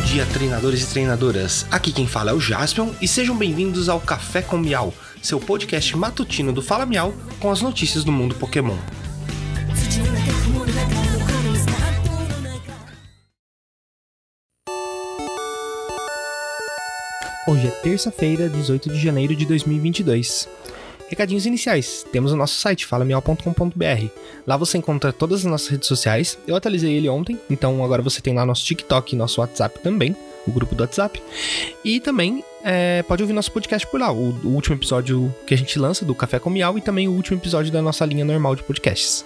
dia, treinadores e treinadoras. Aqui quem fala é o Jaspion e sejam bem-vindos ao Café com Miau, seu podcast matutino do Fala Miau com as notícias do mundo Pokémon. Hoje é terça-feira, 18 de janeiro de 2022. Recadinhos iniciais. Temos o nosso site, falamial.com.br. Lá você encontra todas as nossas redes sociais. Eu atualizei ele ontem, então agora você tem lá nosso TikTok e nosso WhatsApp também, o grupo do WhatsApp. E também é, pode ouvir nosso podcast por lá, o, o, último episódio que a gente lança do Café com Miau e também o último episódio da nossa linha normal de podcasts.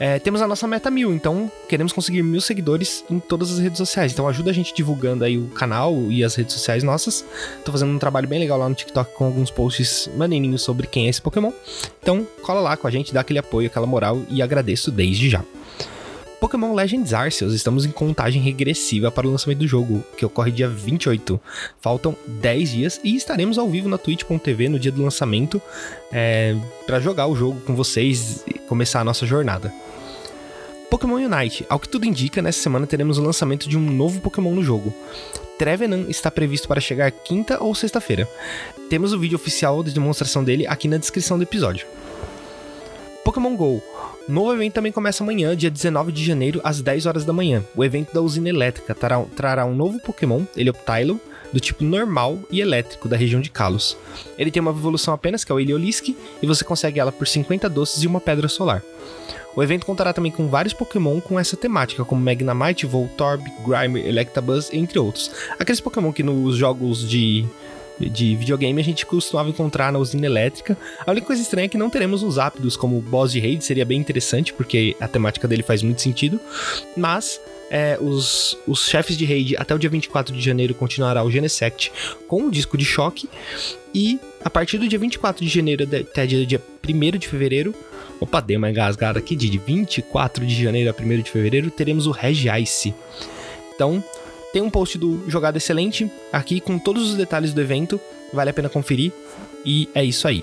É, temos a nossa meta mil, então queremos conseguir mil seguidores em todas as redes sociais. Então ajuda a gente divulgando aí o canal e as redes sociais nossas. Tô fazendo um trabalho bem legal lá no TikTok com alguns posts maneirinhos sobre quem é esse Pokémon. Então cola lá com a gente, dá aquele apoio, aquela moral e agradeço desde já. Pokémon Legends Arceus, estamos em contagem regressiva para o lançamento do jogo, que ocorre dia 28. Faltam 10 dias e estaremos ao vivo na twitch.tv no dia do lançamento é, para jogar o jogo com vocês começar a nossa jornada. Pokémon Unite. Ao que tudo indica, nessa semana teremos o lançamento de um novo Pokémon no jogo. Trevenant está previsto para chegar quinta ou sexta-feira. Temos o vídeo oficial de demonstração dele aqui na descrição do episódio. Pokémon GO. Novo evento também começa amanhã, dia 19 de janeiro, às 10 horas da manhã. O evento da usina elétrica trará, trará um novo Pokémon, ele é o Tylo, do tipo normal e elétrico da região de Kalos. Ele tem uma evolução apenas, que é o Eliolisk, e você consegue ela por 50 doces e uma pedra solar. O evento contará também com vários Pokémon com essa temática, como Magnemite, Voltorb, Grimer, Electabuzz, entre outros. Aqueles Pokémon que nos jogos de de videogame a gente costumava encontrar na usina elétrica. A única coisa estranha é que não teremos uns ápidos como boss de raid, seria bem interessante, porque a temática dele faz muito sentido. Mas é, os, os chefes de raid até o dia 24 de janeiro continuará o Genesect com o disco de choque. E a partir do dia 24 de janeiro até dia, dia 1 de fevereiro, Opa, dei uma engasgada aqui de 24 de janeiro a 1 de fevereiro, teremos o Regi Ice. Então, tem um post do Jogado Excelente aqui com todos os detalhes do evento, vale a pena conferir. E é isso aí.